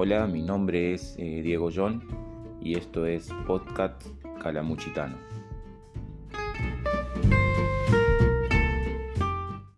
Hola, mi nombre es eh, Diego John y esto es Podcast Calamuchitano.